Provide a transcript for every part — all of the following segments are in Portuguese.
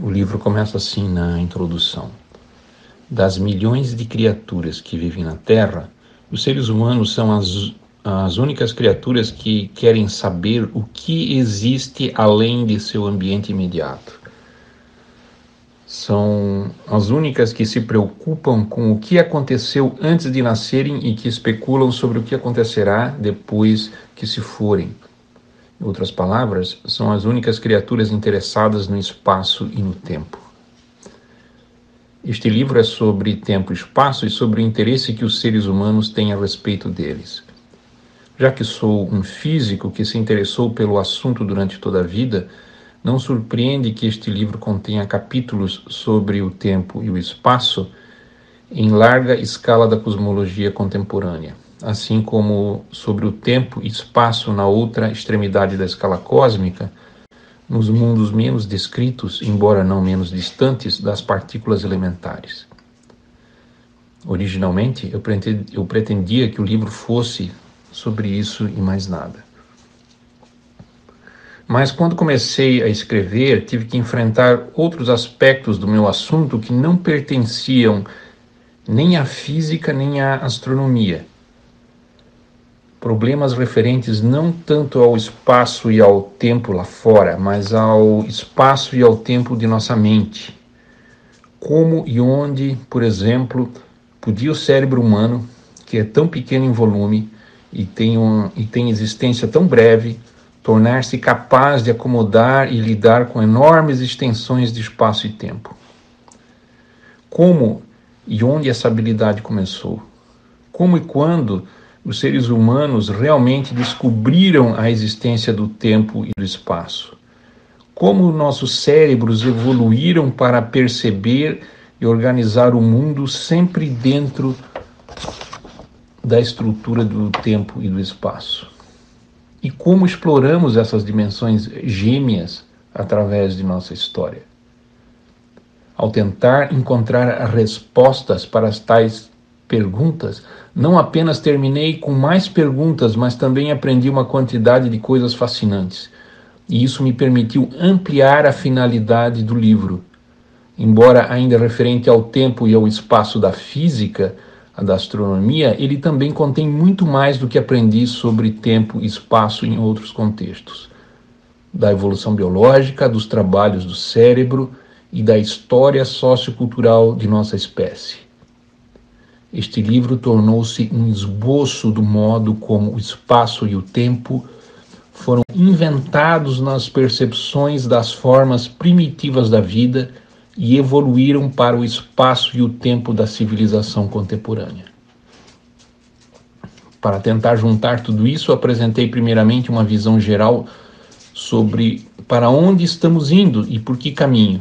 O livro começa assim na introdução. Das milhões de criaturas que vivem na Terra, os seres humanos são as, as únicas criaturas que querem saber o que existe além de seu ambiente imediato. São as únicas que se preocupam com o que aconteceu antes de nascerem e que especulam sobre o que acontecerá depois que se forem. Outras palavras, são as únicas criaturas interessadas no espaço e no tempo. Este livro é sobre tempo e espaço e sobre o interesse que os seres humanos têm a respeito deles. Já que sou um físico que se interessou pelo assunto durante toda a vida, não surpreende que este livro contenha capítulos sobre o tempo e o espaço em larga escala da cosmologia contemporânea assim como sobre o tempo e espaço na outra extremidade da escala cósmica, nos mundos menos descritos, embora não menos distantes, das partículas elementares. Originalmente, eu pretendia, que o livro fosse sobre isso e mais nada. Mas quando comecei a escrever, tive que enfrentar outros aspectos do meu assunto que não pertenciam nem à física nem à astronomia problemas referentes não tanto ao espaço e ao tempo lá fora, mas ao espaço e ao tempo de nossa mente. Como e onde, por exemplo, podia o cérebro humano, que é tão pequeno em volume e tem, um, e tem existência tão breve, tornar-se capaz de acomodar e lidar com enormes extensões de espaço e tempo. Como e onde essa habilidade começou? Como e quando os seres humanos realmente descobriram a existência do tempo e do espaço. Como nossos cérebros evoluíram para perceber e organizar o mundo sempre dentro da estrutura do tempo e do espaço. E como exploramos essas dimensões gêmeas através de nossa história. Ao tentar encontrar respostas para as tais perguntas, não apenas terminei com mais perguntas, mas também aprendi uma quantidade de coisas fascinantes. E isso me permitiu ampliar a finalidade do livro. Embora ainda referente ao tempo e ao espaço da física, a da astronomia, ele também contém muito mais do que aprendi sobre tempo e espaço em outros contextos. Da evolução biológica, dos trabalhos do cérebro e da história sociocultural de nossa espécie. Este livro tornou-se um esboço do modo como o espaço e o tempo foram inventados nas percepções das formas primitivas da vida e evoluíram para o espaço e o tempo da civilização contemporânea. Para tentar juntar tudo isso, apresentei primeiramente uma visão geral sobre para onde estamos indo e por que caminho.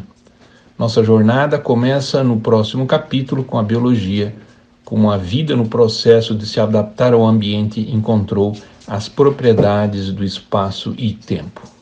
Nossa jornada começa no próximo capítulo com a biologia como a vida no processo de se adaptar ao ambiente encontrou as propriedades do espaço e tempo.